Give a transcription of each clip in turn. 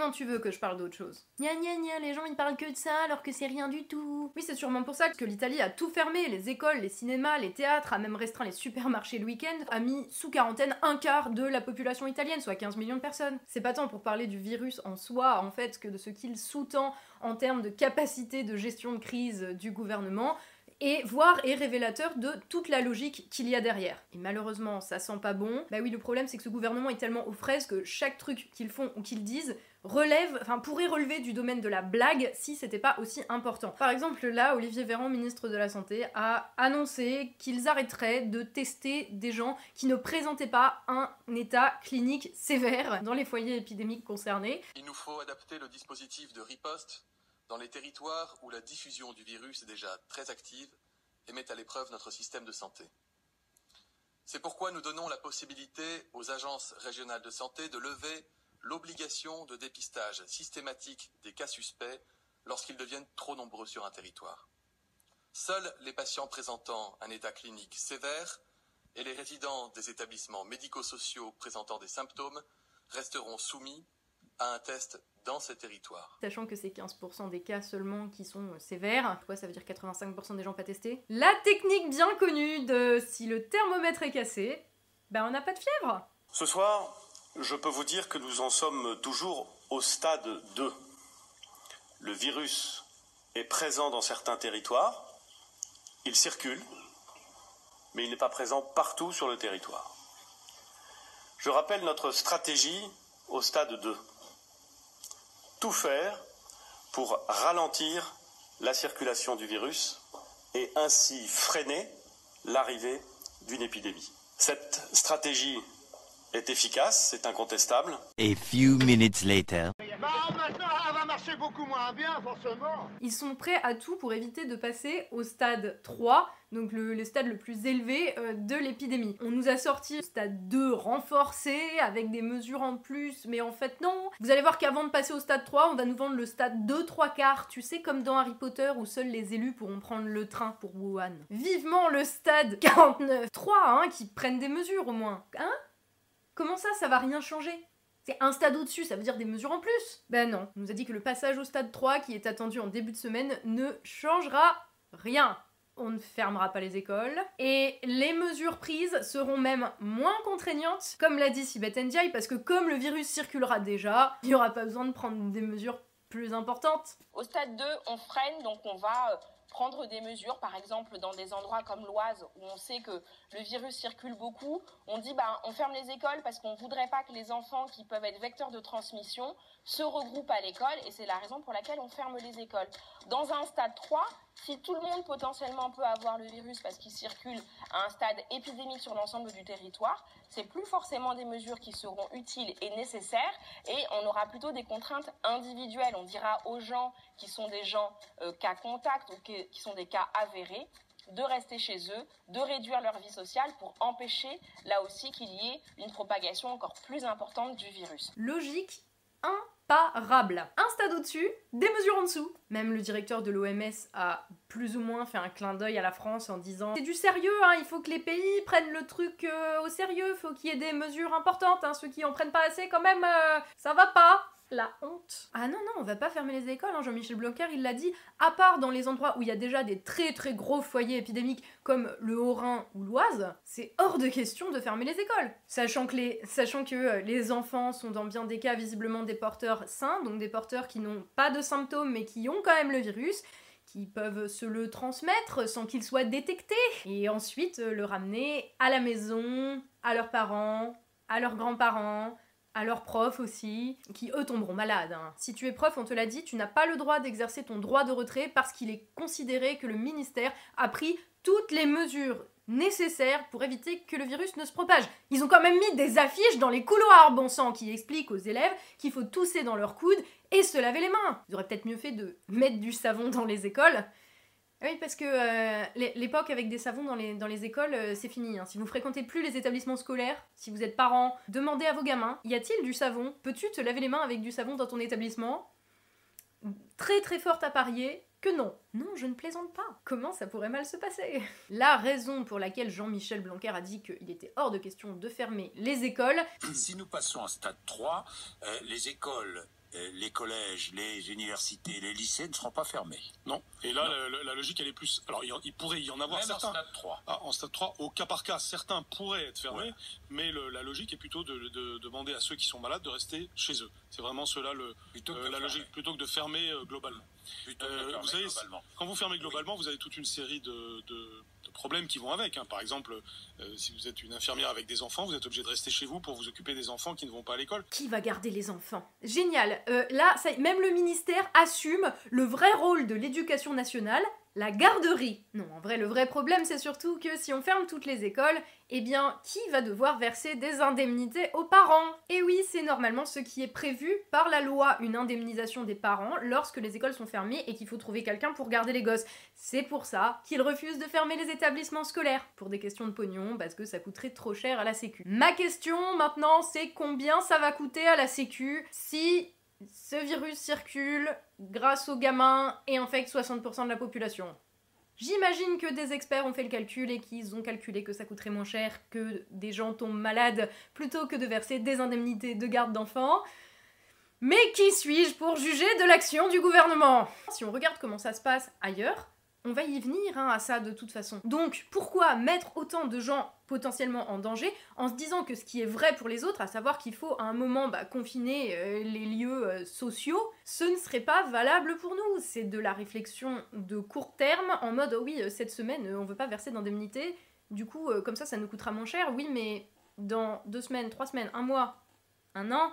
Comment tu veux que je parle d'autre chose Gna gna gna, les gens ils parlent que de ça alors que c'est rien du tout. Oui, c'est sûrement pour ça que l'Italie a tout fermé, les écoles, les cinémas, les théâtres, a même restreint les supermarchés le week-end, a mis sous quarantaine un quart de la population italienne, soit 15 millions de personnes. C'est pas tant pour parler du virus en soi, en fait, que de ce qu'il sous-tend en termes de capacité de gestion de crise du gouvernement, et voire est révélateur de toute la logique qu'il y a derrière. Et malheureusement, ça sent pas bon. Bah oui, le problème c'est que ce gouvernement est tellement aux fraises que chaque truc qu'ils font ou qu'ils disent relève, enfin pourrait relever du domaine de la blague si c'était pas aussi important. Par exemple, là, Olivier Véran, ministre de la Santé, a annoncé qu'ils arrêteraient de tester des gens qui ne présentaient pas un état clinique sévère dans les foyers épidémiques concernés. Il nous faut adapter le dispositif de riposte dans les territoires où la diffusion du virus est déjà très active et met à l'épreuve notre système de santé. C'est pourquoi nous donnons la possibilité aux agences régionales de santé de lever l'obligation de dépistage systématique des cas suspects lorsqu'ils deviennent trop nombreux sur un territoire. Seuls les patients présentant un état clinique sévère et les résidents des établissements médico-sociaux présentant des symptômes resteront soumis à un test dans ces territoires. Sachant que c'est 15% des cas seulement qui sont euh, sévères, pourquoi ça veut dire 85% des gens pas testés? La technique bien connue de si le thermomètre est cassé, ben on n'a pas de fièvre Ce soir, je peux vous dire que nous en sommes toujours au stade 2. Le virus est présent dans certains territoires, il circule, mais il n'est pas présent partout sur le territoire. Je rappelle notre stratégie au stade 2 tout faire pour ralentir la circulation du virus et ainsi freiner l'arrivée d'une épidémie. Cette stratégie est efficace, c'est incontestable. A few minutes later. beaucoup moins bien, forcément. Ils sont prêts à tout pour éviter de passer au stade 3, donc le, stade le plus élevé euh, de l'épidémie. On nous a sorti le stade 2 renforcé, avec des mesures en plus, mais en fait non. Vous allez voir qu'avant de passer au stade 3, on va nous vendre le stade 2 3 quarts, tu sais comme dans Harry Potter où seuls les élus pourront prendre le train pour Wuhan. Vivement le stade 49 3, hein, qui prennent des mesures au moins. Hein ça, ça va rien changer c'est un stade au-dessus, ça veut dire des mesures en plus Ben non, on nous a dit que le passage au stade 3, qui est attendu en début de semaine, ne changera rien. On ne fermera pas les écoles, et les mesures prises seront même moins contraignantes, comme l'a dit Sibeth Ndiaye, parce que comme le virus circulera déjà, il n'y aura pas besoin de prendre des mesures plus importantes. Au stade 2, on freine, donc on va euh, prendre des mesures, par exemple dans des endroits comme l'Oise où on sait que le virus circule beaucoup, on dit bah, on ferme les écoles parce qu'on ne voudrait pas que les enfants qui peuvent être vecteurs de transmission se regroupent à l'école et c'est la raison pour laquelle on ferme les écoles. Dans un stade 3, si tout le monde potentiellement peut avoir le virus parce qu'il circule à un stade épidémique sur l'ensemble du territoire, c'est plus forcément des mesures qui seront utiles et nécessaires et on aura plutôt des contraintes individuelles. On dira aux gens qui sont des gens euh, cas contact ou qui sont des cas avérés de rester chez eux, de réduire leur vie sociale pour empêcher là aussi qu'il y ait une propagation encore plus importante du virus. Logique imparable. Un stade au-dessus, des mesures en dessous. Même le directeur de l'OMS a plus ou moins fait un clin d'œil à la France en disant c'est du sérieux, hein, il faut que les pays prennent le truc euh, au sérieux, faut qu'il y ait des mesures importantes, hein, ceux qui en prennent pas assez quand même, euh, ça va pas la honte. Ah non, non, on va pas fermer les écoles, hein. Jean-Michel Blanquer, il l'a dit, à part dans les endroits où il y a déjà des très très gros foyers épidémiques comme le Haut-Rhin ou l'Oise, c'est hors de question de fermer les écoles. Sachant que, les, sachant que euh, les enfants sont dans bien des cas visiblement des porteurs sains, donc des porteurs qui n'ont pas de symptômes mais qui ont quand même le virus, qui peuvent se le transmettre sans qu'il soit détecté, et ensuite euh, le ramener à la maison, à leurs parents, à leurs grands-parents, à leurs profs aussi, qui eux tomberont malades. Hein. Si tu es prof, on te l'a dit, tu n'as pas le droit d'exercer ton droit de retrait parce qu'il est considéré que le ministère a pris toutes les mesures nécessaires pour éviter que le virus ne se propage. Ils ont quand même mis des affiches dans les couloirs, bon sang, qui expliquent aux élèves qu'il faut tousser dans leurs coudes et se laver les mains. Ils auraient peut-être mieux fait de mettre du savon dans les écoles oui, parce que euh, l'époque avec des savons dans les, dans les écoles, euh, c'est fini. Hein. Si vous fréquentez plus les établissements scolaires, si vous êtes parent, demandez à vos gamins, y a-t-il du savon? Peux-tu te laver les mains avec du savon dans ton établissement? Très très forte à parier que non. Non, je ne plaisante pas. Comment ça pourrait mal se passer? La raison pour laquelle Jean-Michel Blanquer a dit qu'il était hors de question de fermer les écoles. Si nous passons à stade 3, euh, les écoles les collèges, les universités, les lycées ne seront pas fermés. Non? Et là, la, la- la logique, elle est plus. Alors, il, en- pourrait y en avoir Même en certains. stade 3. Ah, en stade 3, au cas par cas, certains pourraient être fermés, mais le- la logique est plutôt de, de demander à ceux qui sont malades de rester chez eux. C'est vraiment cela le, euh, la fermer. logique, plutôt que de fermer euh, globalement. Euh, vous savez. Quand vous fermez globalement, vous avez toute une série de, de- problèmes qui vont avec. hein. Par exemple, euh, si vous êtes une infirmière avec des enfants, vous êtes obligé de rester chez vous pour vous occuper des enfants qui ne vont pas à l'école. Qui va garder les enfants? Génial. Euh, là, même le ministère assume le vrai rôle de l'éducation nationale, la garderie. Non, en vrai, le vrai problème, c'est surtout que si on ferme toutes les écoles, eh bien, qui va devoir verser des indemnités aux parents? Et oui, c'est normalement ce qui est prévu par la loi, une indemnisation des parents lorsque les écoles sont fermées et qu'il faut trouver quelqu'un pour garder les gosses. C'est pour ça qu'ils refusent de fermer les établissements scolaires, pour des questions de pognon, parce que ça coûterait trop cher à la sécu. Ma question maintenant, c'est combien ça va coûter à la sécu si ce virus circule grâce aux gamins et infecte 60% de la population J'imagine que des experts ont fait le calcul et qu'ils ont calculé que ça coûterait moins cher que des gens tombent malades plutôt que de verser des indemnités de garde d'enfants. Mais qui suis-je pour juger de l'action du gouvernement? Si on regarde comment ça se passe ailleurs, on va y venir hein, à ça de toute façon. Donc pourquoi mettre autant de gens potentiellement en danger en se disant que ce qui est vrai pour les autres, à savoir qu'il faut à un moment bah, confiner euh, les lieux euh, sociaux, ce ne serait pas valable pour nous. C'est de la réflexion de court terme en mode oh oui, euh, cette semaine on veut pas verser d'indemnité, du coup comme ça ça nous coûtera moins cher. Oui, mais dans deux semaines, trois semaines, un mois, un an,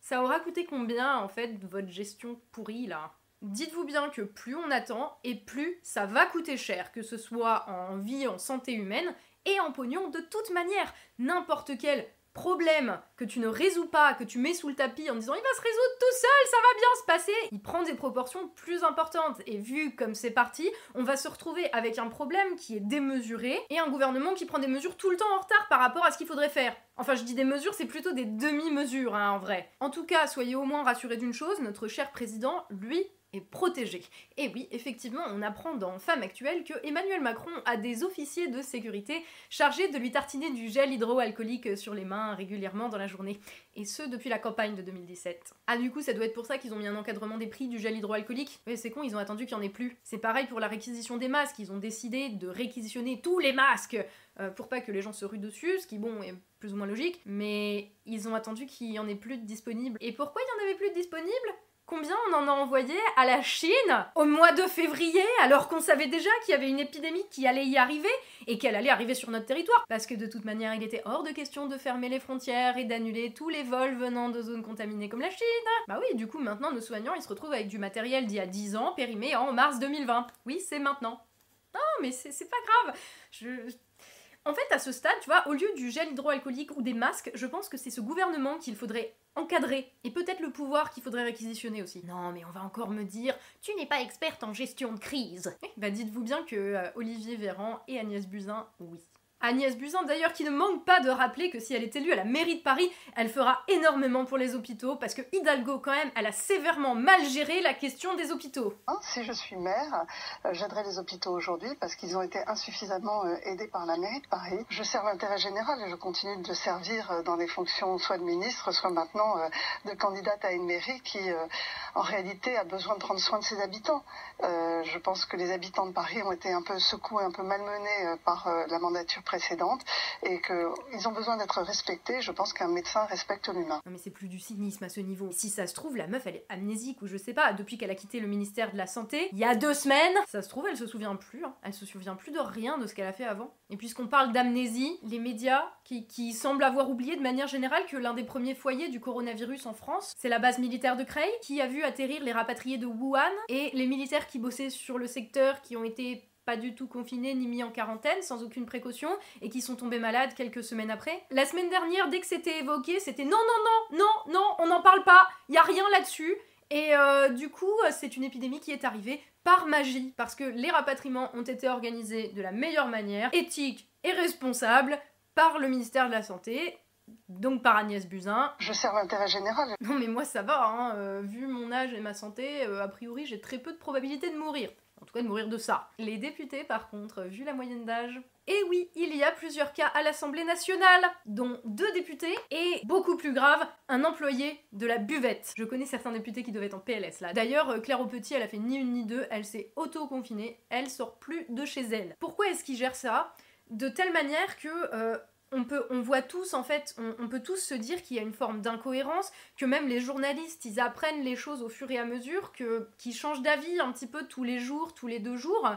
ça aura coûté combien en fait votre gestion pourrie là? Dites-vous bien que plus on attend et plus ça va coûter cher, que ce soit en vie, en santé humaine et en pognon de toute manière. N'importe quel problème que tu ne résous pas, que tu mets sous le tapis en disant il va se résoudre tout seul, ça va bien se passer, il prend des proportions plus importantes. Et vu comme c'est parti, on va se retrouver avec un problème qui est démesuré et un gouvernement qui prend des mesures tout le temps en retard par rapport à ce qu'il faudrait faire. Enfin, je dis des mesures, c'est plutôt des demi-mesures hein, en vrai. En tout cas, soyez au moins rassurés d'une chose, notre cher président, lui, est protégé. Et oui, effectivement, on apprend dans Femme Actuelle que Emmanuel Macron a des officiers de sécurité chargés de lui tartiner du gel hydroalcoolique sur les mains régulièrement dans la journée. Et ce, depuis la campagne de 2017. Ah, du coup, ça doit être pour ça qu'ils ont mis un encadrement des prix du gel hydroalcoolique. Mais c'est con, ils ont attendu qu'il n'y en ait plus. C'est pareil pour la réquisition des masques. Ils ont décidé de réquisitionner tous les masques euh, pour pas que les gens se ruent dessus, ce qui, bon, est plus ou moins logique. Mais ils ont attendu qu'il y en ait plus de disponibles. Et pourquoi il y en avait plus de disponibles? Combien on en a envoyé à la Chine au mois de février alors qu'on savait déjà qu'il y avait une épidémie qui allait y arriver et qu'elle allait arriver sur notre territoire? Parce que de toute manière, il était hors de question de fermer les frontières et d'annuler tous les vols venant de zones contaminées comme la Chine. Bah oui, du coup, maintenant, nos soignants, ils se retrouvent avec du matériel d'il y a 10 ans, périmé en mars 2020. Oui, c'est maintenant. Non, mais c'est pas grave. En fait, à ce stade, tu vois, au lieu du gel hydroalcoolique ou des masques, je pense que c'est ce gouvernement qu'il faudrait encadrer et peut-être le pouvoir qu'il faudrait réquisitionner aussi. Non, mais on va encore me dire, tu n'es pas experte en gestion de crise. Eh, bah dites-vous bien que euh, Olivier Véran et Agnès Buzyn, oui. Agnès Buzyn d'ailleurs qui ne manque pas de rappeler que si elle est élue à la mairie de Paris, elle fera énormément pour les hôpitaux parce que Hidalgo quand même, elle a sévèrement mal géré la question des hôpitaux. Hein, Si je suis maire, euh, j'aiderai les hôpitaux aujourd'hui parce qu'ils ont été insuffisamment euh, aidés par la mairie de Paris. Je sers l'intérêt général et je continue de servir euh, dans les fonctions soit de ministre, soit maintenant de candidate à une mairie qui, en réalité, a besoin de prendre soin de ses habitants. Je pense que les habitants de Paris ont été un peu secoués, un peu malmenés par la mandature précédente et qu'ils ont besoin d'être respectés. Je pense qu'un médecin respecte l'humain. Non mais c'est plus du cynisme à ce niveau. Si ça se trouve, la meuf elle est amnésique ou je sais pas, depuis qu'elle a quitté le ministère de la Santé, il y a deux semaines, ça se trouve elle se souvient plus, hein. elle se souvient plus de rien de ce qu'elle a fait avant. Et puisqu'on parle d'amnésie, les médias qui, qui semblent avoir oublié de manière générale que l'un des premiers foyers du coronavirus en France, c'est la base militaire de Creil, qui a vu atterrir les rapatriés de Wuhan et les militaires qui bossaient sur le secteur qui ont été pas du tout confinés ni mis en quarantaine sans aucune précaution et qui sont tombés malades quelques semaines après. La semaine dernière, dès que c'était évoqué, c'était non, non, non, non, non, on n'en parle pas, il y a rien là-dessus. Et euh, du coup, c'est une épidémie qui est arrivée par magie, parce que les rapatriements ont été organisés de la meilleure manière, éthique et responsable, par le ministère de la Santé, donc par Agnès Buzyn. Je sers l'intérêt général. Non mais moi ça va, hein, euh, vu mon âge et ma santé, euh, a priori j'ai très peu de probabilité de mourir. En tout cas de mourir de ça. Les députés par contre, vu la moyenne d'âge, et oui, il y a plusieurs cas à l'Assemblée nationale, dont deux députés et, beaucoup plus grave, un employé de la buvette. Je connais certains députés qui devaient être en PLS là. D'ailleurs, euh, Claire Petit, elle a fait ni une ni deux, elle s'est auto-confinée, elle sort plus de chez elle. Pourquoi est-ce qu'il gère ça? De telle manière que euh, on, peut, on voit tous, en fait, on, peut tous se dire qu'il y a une forme d'incohérence, que même les journalistes, ils apprennent les choses au fur et à mesure, qu'ils changent d'avis un petit peu tous les jours, tous les deux jours.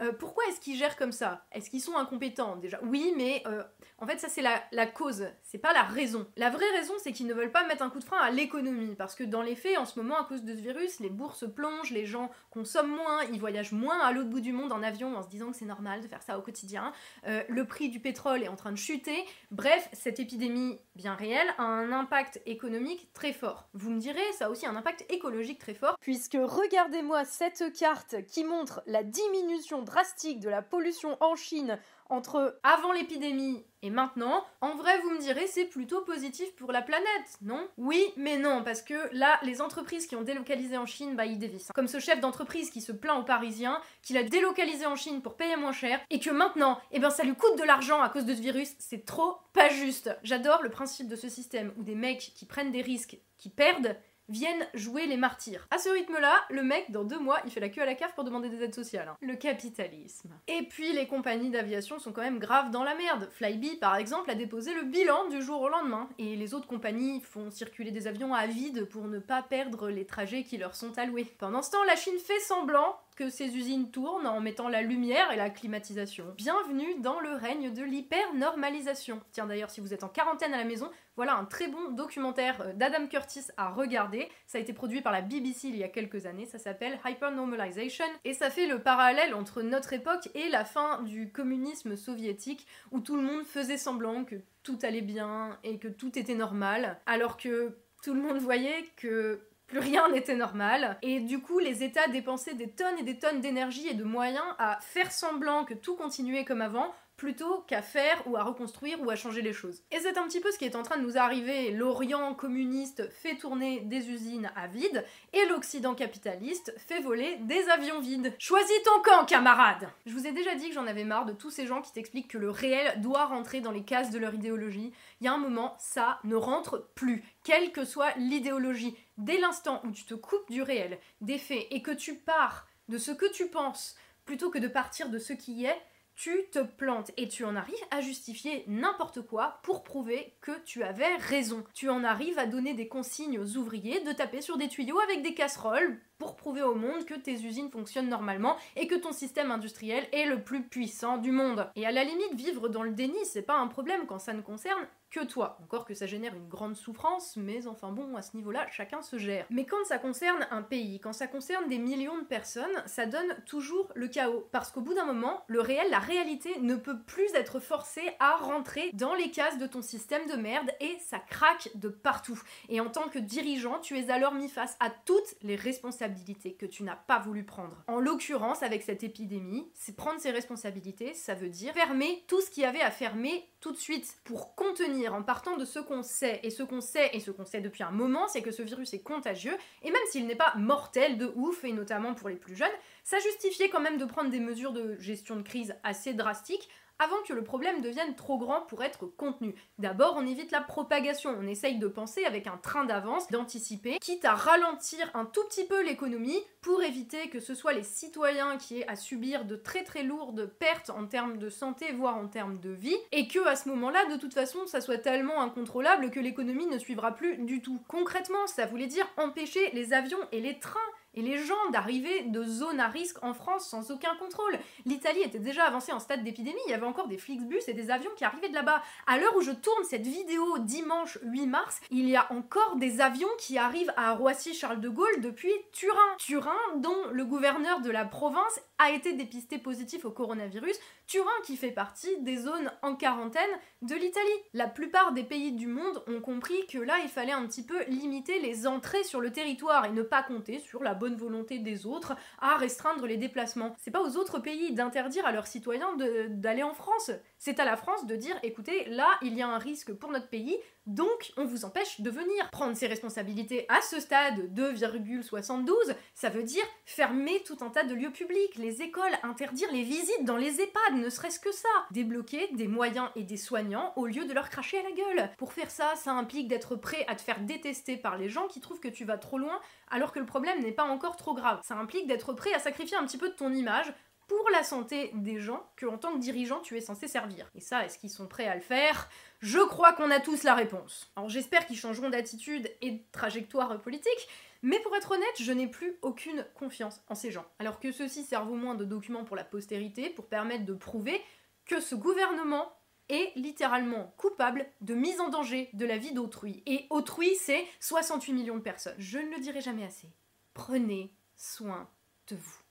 Euh, pourquoi est-ce qu'ils gèrent comme ça? Est-ce qu'ils sont incompétents déjà? Oui, mais euh, en fait ça c'est la, cause, c'est pas la raison. La vraie raison c'est qu'ils ne veulent pas mettre un coup de frein à l'économie, parce que dans les faits en ce moment à cause de ce virus, les bourses plongent, les gens consomment moins, ils voyagent moins à l'autre bout du monde en avion en se disant que c'est normal de faire ça au quotidien, euh, le prix du pétrole est en train de chuter, bref, cette épidémie bien réelle a un impact économique très fort. Vous me direz, ça a aussi un impact écologique très fort, puisque regardez-moi cette carte qui montre la diminution drastique de la pollution en Chine entre avant l'épidémie et maintenant, en vrai, vous me direz, c'est plutôt positif pour la planète, non? Oui, mais non, parce que là, les entreprises qui ont délocalisé en Chine, bah, ils dévissent. Comme ce chef d'entreprise qui se plaint aux Parisiens, qu'il a délocalisé en Chine pour payer moins cher, et que maintenant, eh ben, ça lui coûte de l'argent à cause de ce virus, c'est trop pas juste. J'adore le principe de ce système où des mecs qui prennent des risques, qui perdent, viennent jouer les martyrs. À ce rythme-là, le mec, dans deux mois, il fait la queue à la cave pour demander des aides sociales. Hein. Le capitalisme. Et puis, les compagnies d'aviation sont quand même graves dans la merde. Flybe, par exemple, a déposé le bilan du jour au lendemain. Et les autres compagnies font circuler des avions à vide pour ne pas perdre les trajets qui leur sont alloués. Pendant ce temps, la Chine fait semblant que ces usines tournent en mettant la lumière et la climatisation. Bienvenue dans le règne de l'hyper-normalisation. Tiens d'ailleurs, si vous êtes en quarantaine à la maison, voilà un très bon documentaire euh, d'Adam Curtis à regarder. Ça a été produit par la BBC il y a quelques années, ça s'appelle Hyper Normalization et ça fait le parallèle entre notre époque et la fin du communisme soviétique où tout le monde faisait semblant que tout allait bien et que tout était normal alors que tout le monde voyait que plus rien n'était normal. Et du coup, les États dépensaient des tonnes et des tonnes d'énergie et de moyens à faire semblant que tout continuait comme avant plutôt qu'à faire ou à reconstruire ou à changer les choses. Et c'est un petit peu ce qui est en train de nous arriver. L'Orient communiste fait tourner des usines à vide et l'Occident capitaliste fait voler des avions vides. Choisis ton camp, camarade Je vous ai déjà dit que j'en avais marre de tous ces gens qui t'expliquent que le réel doit rentrer dans les cases de leur idéologie. Il y a un moment, ça ne rentre plus, quelle que soit l'idéologie. Dès l'instant où tu te coupes du réel, des faits, et que tu pars de ce que tu penses, plutôt que de partir de ce qui est, tu te plantes et tu en arrives à justifier n'importe quoi pour prouver que tu avais raison. Tu en arrives à donner des consignes aux ouvriers de taper sur des tuyaux avec des casseroles pour prouver au monde que tes usines fonctionnent normalement et que ton système industriel est le plus puissant du monde. Et à la limite, vivre dans le déni, c'est pas un problème quand ça ne concerne que toi. Encore que ça génère une grande souffrance, mais enfin bon, à ce niveau-là, chacun se gère. Mais quand ça concerne un pays, quand ça concerne des millions de personnes, ça donne toujours le chaos. Parce qu'au bout d'un moment, le réel, la réalité ne peut plus être forcé à rentrer dans les cases de ton système de merde et ça craque de partout. Et en tant que dirigeant, tu es alors mis face à toutes les responsabilités que tu n'as pas voulu prendre. En l'occurrence, avec cette épidémie, c'est prendre ses responsabilités, ça veut dire fermer tout ce qu'il y avait à fermer tout de suite pour contenir en partant de ce qu'on sait. Et ce qu'on sait, et ce qu'on sait depuis un moment, c'est que ce virus est contagieux, et même s'il n'est pas mortel de ouf, et notamment pour les plus jeunes, ça justifiait quand même de prendre des mesures de gestion de crise assez drastiques avant que le problème devienne trop grand pour être contenu. D'abord, on évite la propagation, on essaye de penser avec un train d'avance, d'anticiper, quitte à ralentir un tout petit peu l'économie pour éviter que ce soit les citoyens qui aient à subir de très très lourdes pertes en termes de santé, voire en termes de vie, et que à ce moment-là, de toute façon, ça soit tellement incontrôlable que l'économie ne suivra plus du tout. Concrètement, ça voulait dire empêcher les avions et les trains et les gens d'arriver de zones à risque en France sans aucun contrôle. L'Italie était déjà avancée en stade d'épidémie, il y avait encore des Flixbus et des avions qui arrivaient de là-bas. À l'heure où je tourne cette vidéo dimanche 8 mars, il y a encore des avions qui arrivent à Roissy-Charles de Gaulle depuis Turin. Turin, dont le gouverneur de la province a été dépisté positif au coronavirus, Turin qui fait partie des zones en quarantaine de l'Italie. La plupart des pays du monde ont compris que là, il fallait un petit peu limiter les entrées sur le territoire et ne pas compter sur la bonne volonté des autres à restreindre les déplacements. C'est pas aux autres pays d'interdire à leurs citoyens d'aller en France. C'est à la France de dire écoutez, là, il y a un risque pour notre pays, donc on vous empêche de venir. Prendre ses responsabilités à ce stade 2,72, ça veut dire fermer tout un tas de lieux publics, les écoles, interdire les visites dans les EHPAD, ne serait-ce que ça. Débloquer des moyens et des soignants au lieu de leur cracher à la gueule. Pour faire ça, ça implique d'être prêt à te faire détester par les gens qui trouvent que tu vas trop loin alors que le problème n'est pas encore trop grave. Ça implique d'être prêt à sacrifier un petit peu de ton image pour la santé des gens que en tant que dirigeant tu es censé servir. Et ça, est-ce qu'ils sont prêts à le faire? Je crois qu'on a tous la réponse. Alors j'espère qu'ils changeront d'attitude et de trajectoire politique, mais pour être honnête, je n'ai plus aucune confiance en ces gens. Alors que ceux-ci servent au moins de documents pour la postérité, pour permettre de prouver que ce gouvernement est littéralement coupable de mise en danger de la vie d'autrui. Et autrui, c'est 68 millions de personnes. Je ne le dirai jamais assez. Prenez soin de vous.